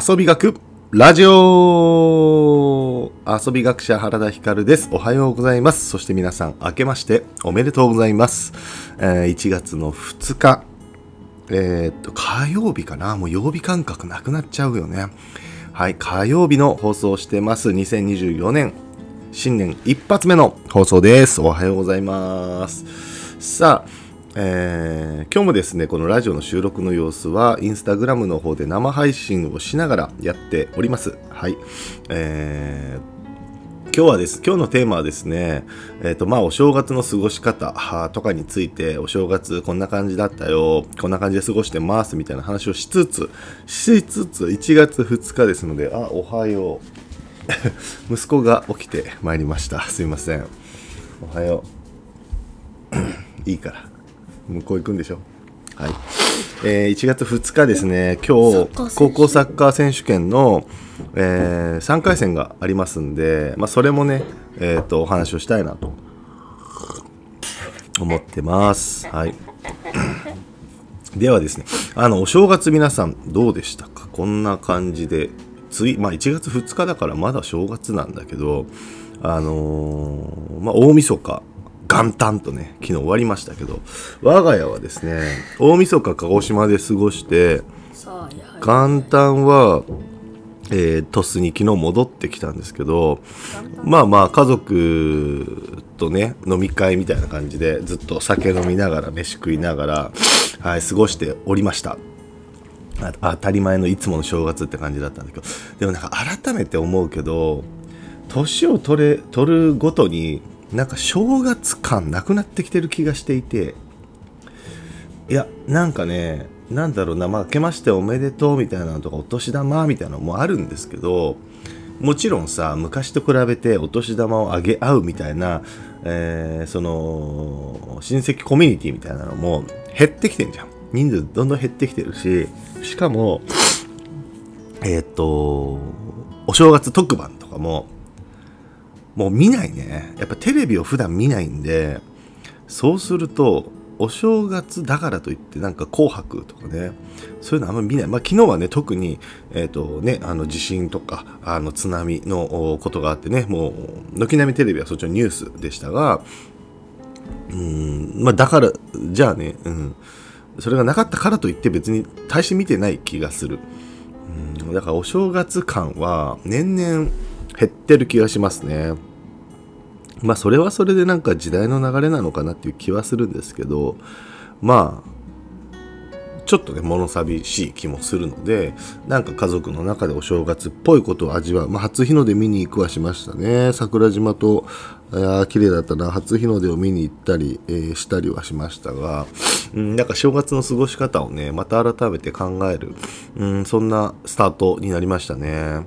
遊び学ラジオ遊び学者原田光です。おはようございます。そして皆さん、明けましておめでとうございます。えー、1月の2日、えー、っと、火曜日かなもう曜日感覚なくなっちゃうよね。はい、火曜日の放送してます。2024年、新年一発目の放送です。おはようございます。さあ、えー、今日もですねこのラジオの収録の様子はインスタグラムの方で生配信をしながらやっておりますはいえー今日はです。今日のテーマはですね、えっ、ー、と、まあ、お正月の過ごし方とかについて、お正月こんな感じだったよ、こんな感じで過ごしてます、みたいな話をしつつ、しつつ、1月2日ですので、あ、おはよう。息子が起きてまいりました。すいません。おはよう。いいから。向こう行くんでしょ？はい、えー、1月2日ですね。今日高校サッカー選手権の、えー、3回戦がありますんで、まあ、それもね、えーと、お話をしたいなと思ってます。はい。ではですねあのお正月皆さんどうでしたか？こんな感じでつい、まあ、1月2日だからまだ正月なんだけどあのー、まあ、大晦日元旦とね、昨日終わりましたけど、我が家はですね、大晦日鹿児島で過ごして、元旦は、えー、鳥栖に昨日戻ってきたんですけど、まあまあ家族とね、飲み会みたいな感じで、ずっと酒飲みながら、飯食いながら、はい、過ごしておりました。当たり前のいつもの正月って感じだったんだけど、でもなんか改めて思うけど、年を取れ、取るごとに、なんか正月感なくなってきてる気がしていて、いや、なんかね、なんだろうな、まあ、けましておめでとうみたいなのとか、お年玉みたいなのもあるんですけど、もちろんさ、昔と比べてお年玉をあげ合うみたいな、えー、その、親戚コミュニティみたいなのも減ってきてんじゃん。人数どんどん減ってきてるし、しかも、えっ、と、お正月特番とかも、もう見ないね。やっぱテレビを普段見ないんで、そうすると、お正月だからといってなんか紅白とかね、そういうのあんま見ない。まあ昨日はね、特に、えっ、ー、とね、あの地震とか、あの津波のことがあってね、もう、軒並みテレビはそっちのニュースでしたが、うん、まあだから、じゃあね、うん、それがなかったからといって別に大して見てない気がする。うん、だからお正月感は年々減ってる気がしますね。まあそれはそれでなんか時代の流れなのかなっていう気はするんですけどまあちょっとね物寂しい気もするのでなんか家族の中でお正月っぽいことを味わう、まあ、初日の出見に行くはしましたね。桜島とあ綺麗だったな。初日の出を見に行ったり、えー、したりはしましたが、うん、なんか正月の過ごし方をねまた改めて考える、うん、そんなスタートになりましたね。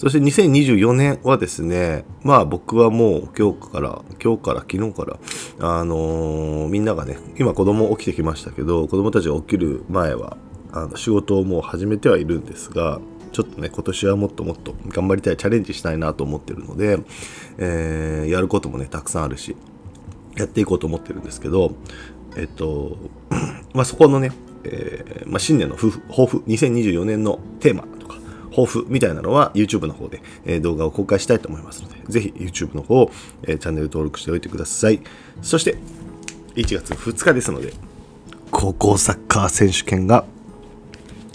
そして2024年はですね、まあ僕はもう今日から、今日から昨日から、あのー、みんながね、今子供起きてきましたけど、子供たちが起きる前は、あの仕事をもう始めてはいるんですが、ちょっとね、今年はもっともっと頑張りたい、チャレンジしたいなと思ってるので、えー、やることもね、たくさんあるし、やっていこうと思ってるんですけど、えっと、まあそこのね、えーまあ、新年の抱負、2024年のテーマ抱負みたいなのは YouTube の方で、え、動画を公開したいと思いますので、ぜひ YouTube の方を、え、チャンネル登録しておいてください。そして、1月2日ですので、高校サッカー選手権が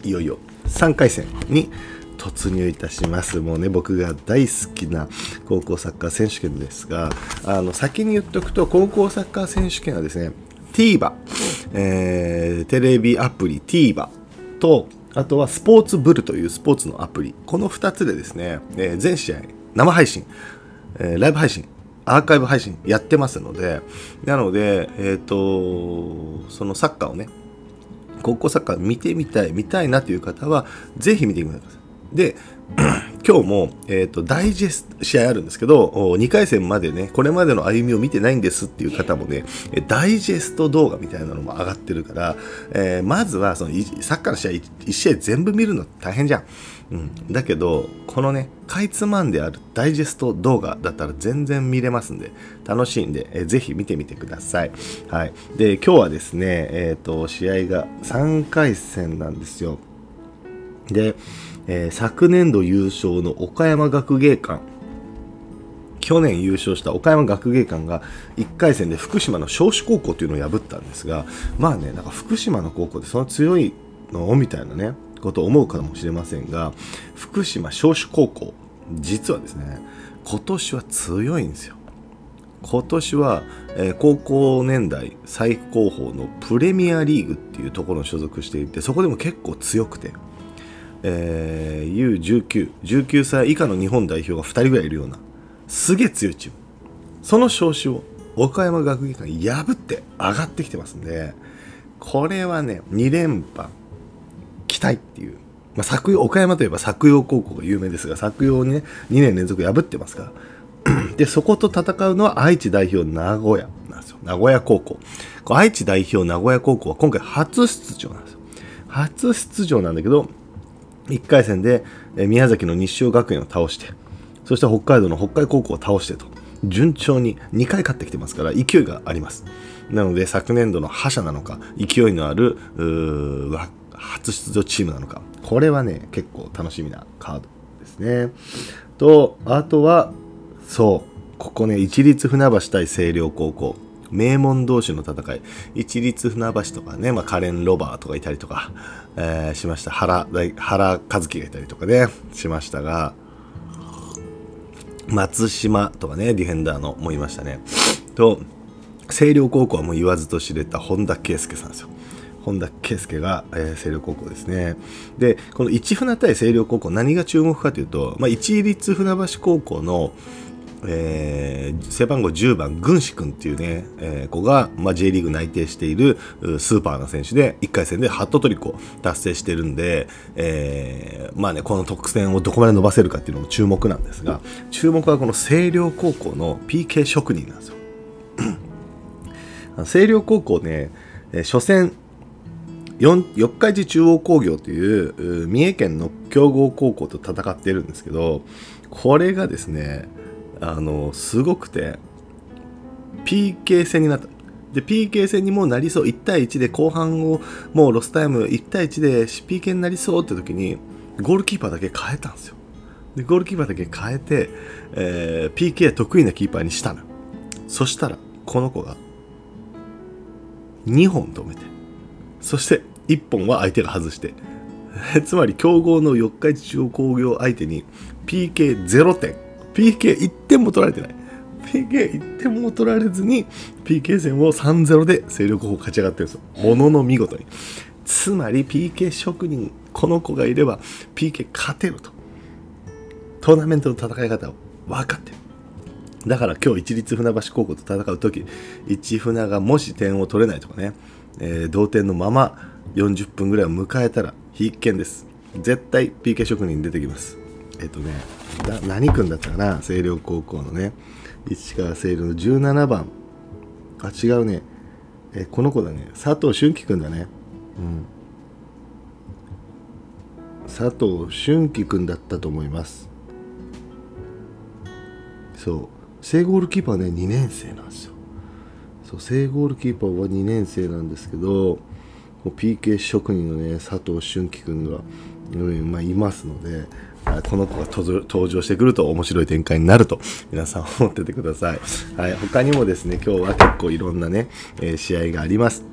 いよいよ3回戦に突入いたします。もうね、僕が大好きな高校サッカー選手権ですが、あの、先に言っておくと、高校サッカー選手権はですね、TVer、えー、テレビアプリ TVer と、あとはスポーツブルというスポーツのアプリ。この2つでですね、えー、全試合生配信、えー、ライブ配信、アーカイブ配信やってますので、なので、えっ、ー、と、そのサッカーをね、高校サッカー見てみたい、見たいなという方は、ぜひ見てみてください。で、今日も、えっ、ー、と、ダイジェスト、試合あるんですけど、2回戦までね、これまでの歩みを見てないんですっていう方もね、ダイジェスト動画みたいなのも上がってるから、えー、まずは、その、サッカーの試合、1試合全部見るの大変じゃん。うん。だけど、このね、かいつまんであるダイジェスト動画だったら全然見れますんで、楽しいんで、えー、ぜひ見てみてください。はい。で、今日はですね、えっ、ー、と、試合が3回戦なんですよ。で、えー、昨年度優勝の岡山学芸館去年優勝した岡山学芸館が1回戦で福島の少子高校というのを破ったんですがまあねなんか福島の高校でその強いのみたいなねことを思うかもしれませんが福島少子高校実はですね今年は強いんですよ。今年は、えー、高校年代最高峰のプレミアリーグっていうところに所属していてそこでも結構強くて、えー、U19、19歳以下の日本代表が2人ぐらいいるようなすげえ強いチーム。その昇子を岡山学芸館破って上がってきてますんでこれはね2連覇期待っていう、まあ、作陽岡山といえば作陽高校が有名ですが作陽にね2年連続破ってますから。でそこと戦うのは愛知代表名古屋なんですよ。名古屋高校。愛知代表名古屋高校は今回初出場なんですよ。初出場なんだけど1回戦で宮崎の日照学園を倒してそして北海道の北海高校を倒してと順調に2回勝ってきてますから勢いがあります。なので昨年度の覇者なのか勢いのあるう初出場チームなのかこれはね結構楽しみなカードですね。とあとはそうここね一律船橋対星稜高校。名門同士の戦い一律船橋とかね、まあ、カレン・ロバーとかいたりとか、えー、しました原原和樹がいたりとかねしましたが松島とかね、ディフェンダーのもいましたね。と、星稜高校はもう言わずと知れた本田圭佑さんですよ。本田圭佑が、えー、星稜高校ですね。で、この市船対星稜高校、何が注目かというと、まあ、一律船橋高校の、えー、背番号10番、軍師君っていうね、えー、子が、まあ、J リーグ内定しているスーパーな選手で、1回戦でハットトリックを達成してるんで、えー、まあね、この特選をどこまで伸ばせるかっていうのも注目なんですが、注目はこの星稜高校の PK 職人なんですよ。星稜高校ね、えー、初戦、四日市中央工業という三重県の強豪高校と戦ってるんですけど、これがですね、あのすごくて PK 戦になった。で PK 戦にもなりそう。1対1で後半をもうロスタイム1対1で PK になりそうって時にゴールキーパーだけ変えたんですよ。でゴールキーパーだけ変えて、えー、PK 得意なキーパーにしたの。そしたらこの子が2本止めてそして1本は相手が外してつまり強豪の四日市中央工業相手に PK0 点。PK1 点も取られてない。PK1 点も取られずに PK 戦を3-0で勢力を勝ち上がってるんですよ。ものの見事に。つまり PK 職人、この子がいれば PK 勝てると。トーナメントの戦い方を分かってる。だから今日一律船橋高校と戦う時一船がもし点を取れないとかね、えー、同点のまま40分ぐらいを迎えたら必見です。絶対 PK 職人出てきます。えっとね何君だったかな？星稜高校のね。市川星稜の17番。あ違うね。えこの子だね。佐藤俊樹君だね。うん。佐藤俊樹君だったと思います。そう。正ゴールキーパーね2年生なんですよ。そう正ゴールキーパーは2年生なんですけど PK 職人のね佐藤俊樹君が、うんまあ、いますのでこの子が登場してくると面白い展開になると皆さん思っててください。はい、他にもですね、今日は結構いろんなね、えー、試合があります。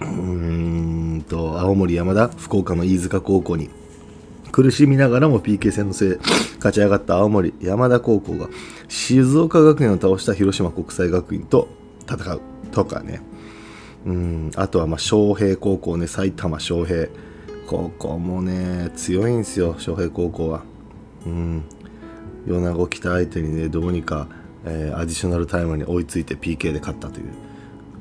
うーんと、青森山田、福岡の飯塚高校に苦しみながらも PK 戦のせい勝ち上がった青森山田高校が静岡学園を倒した広島国際学院と戦うとかね。うん、あとはまあ、昌平高校ね、埼玉昌平。ここもね、強いんですよ、昌平高校は。うん。米子北相手にね、どうにか、えー、アディショナルタイムに追いついて PK で勝ったという。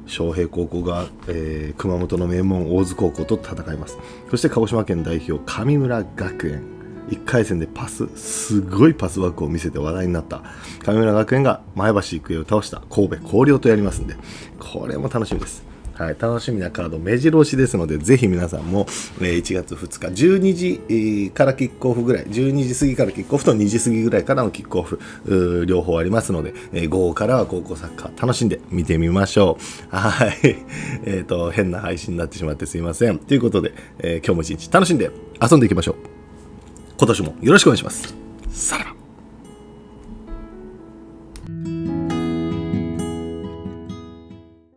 昌平高校が、えー、熊本の名門大津高校と戦います。そして鹿児島県代表、神村学園。1回戦でパス、すごいパスワークを見せて話題になった神村学園が前橋育英を倒した神戸広陵とやりますんで、これも楽しみです。はい、楽しみなカード目白押しですので、ぜひ皆さんも、え1月2日、12時からキックオフぐらい、12時過ぎからキックオフと2時過ぎぐらいからのキックオフ、両方ありますので、え午後からは高校サッカー楽しんで見てみましょう。はい。えっ、と、変な配信になってしまってすいません。ということで、えー、今日も一日楽しんで遊んでいきましょう。今年もよろしくお願いしますさらば